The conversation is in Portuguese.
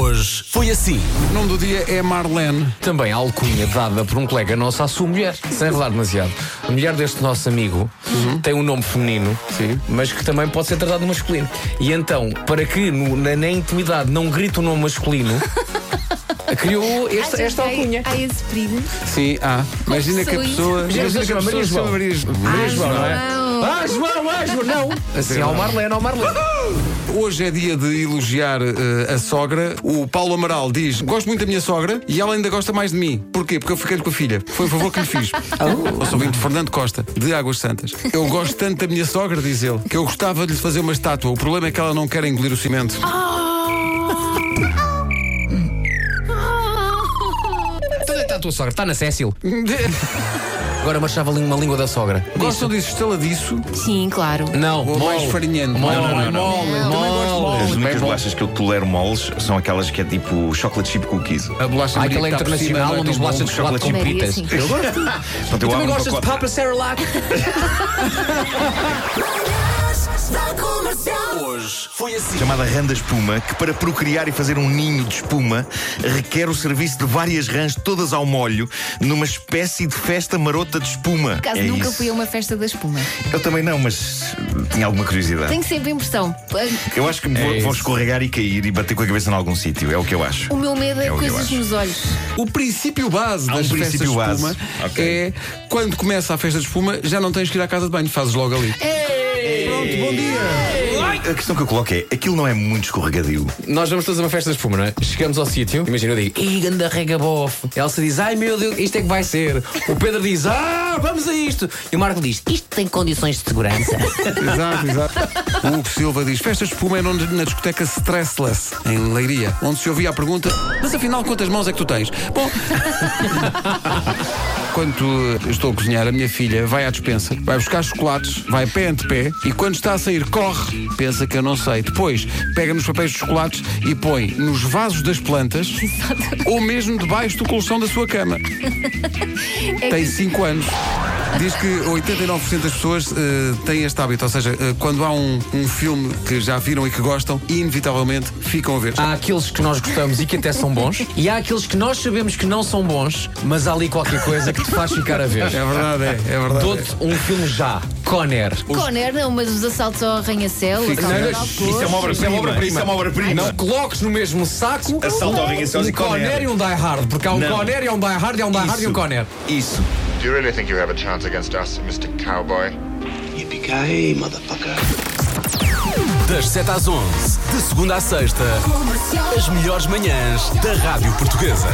Hoje foi assim. O nome do dia é Marlene. Também a alcunha dada por um colega nosso à sua mulher, sem revelar demasiado. A mulher deste nosso amigo tem um nome feminino, Sim. mas que também pode ser tratado masculino. E então, para que no- na, na intimidade não grite o nome masculino, criou esta, esta alcunha. Há esse perigo. Sim, ah. Imagina que a pessoa. Imagina que a Maria pessoa João. chama Maria João. Maria João, não é? Ah, João, ah, João, não. Assim ao Marlene, ao Marlene. Hoje é dia de elogiar eh, a sogra. O Paulo Amaral diz: Gosto muito da minha sogra e ela ainda gosta mais de mim. Porquê? Porque eu fiquei com a filha. Foi um favor que lhe fiz. Eu sou vindo de Fernando Costa, de Águas Santas. Eu gosto tanto da minha sogra, diz ele, que eu gostava de lhe fazer uma estátua. O problema é que ela não quer engolir o cimento. Então está a tua sogra, está na Cécil. Agora marchava ali uma língua da sogra. Gostam disso estaladiço Sim, claro. Não, ou mais mole. farinhante? Mole, Não, não, não, não. mole, mole. As únicas bolachas que eu tolero moles são aquelas que é tipo chocolate chip cookies. A bolacha Maria aquela por cima, internacional é onde diz bolachas de chocolate com sim. Eu gosto. Eu Também gostas de. Papa Cerelac? Hoje foi assim. Chamada rã da espuma, que para procriar e fazer um ninho de espuma requer o serviço de várias rãs todas ao molho numa espécie de festa marota de espuma. Por acaso é nunca isso. fui a uma festa da espuma. Eu também não, mas tinha alguma curiosidade. Tenho sempre a impressão. Eu acho que me vou, É vou isso. escorregar e cair e bater com a cabeça em algum sítio. É o que eu acho. O meu medo é, É coisas nos olhos. O princípio base Há um das festas princípio de base. espuma Ok. é quando começa a festa de espuma, já não tens que ir à casa de banho, fazes logo ali. Pronto, bom dia. A questão que eu coloco é: aquilo não é muito escorregadio. Nós vamos fazer uma festa de espuma, não é? Chegamos ao sítio, imagina, eu digo, ih, ganda regabof. Elsa diz, ai meu Deus, isto é que vai ser. O Pedro diz, ah, vamos a isto. E o Marco diz, isto tem condições de segurança. Exato, exato. O Hugo Silva diz: Festas de espuma é na discoteca Stressless, em Leiria, onde se ouvia a pergunta: Mas afinal, quantas mãos é que tu tens? Bom. Quando estou a cozinhar, a minha filha vai à despensa, vai buscar chocolates, vai pé ante pé e quando está a sair, corre. Pensa que eu não sei. Depois, pega nos papéis de chocolates e põe nos vasos das plantas ou mesmo debaixo do colchão da sua cama. Tem 5 anos. Diz que 89% das pessoas eh, têm este hábito, ou seja, eh, quando há um, um filme que já viram e que gostam, inevitavelmente ficam a ver. Há aqueles que nós gostamos e que até são bons, e há aqueles que nós sabemos que não são bons, mas há ali qualquer coisa que te faz ficar a ver. É verdade, é, é verdade. Dou-te um filme já, Conner. Conner não, mas os assaltos ao arranha-céu. Isso é uma obra-prima. Isso é uma obra-prima. Isso é uma obra-prima. Não coloques no mesmo saco Assalto ao arranha-céus um e Conner. Conner e um Die Hard, porque há um Não. Conner e há um Die Hard e há um Die Hard e um. Conner. Isso. Do you really think you have a chance against us, Mr. Cowboy? Yippee-ki-yay, motherfucker. Das 7 às 11, de segunda à sexta, as melhores manhãs da Rádio Portuguesa.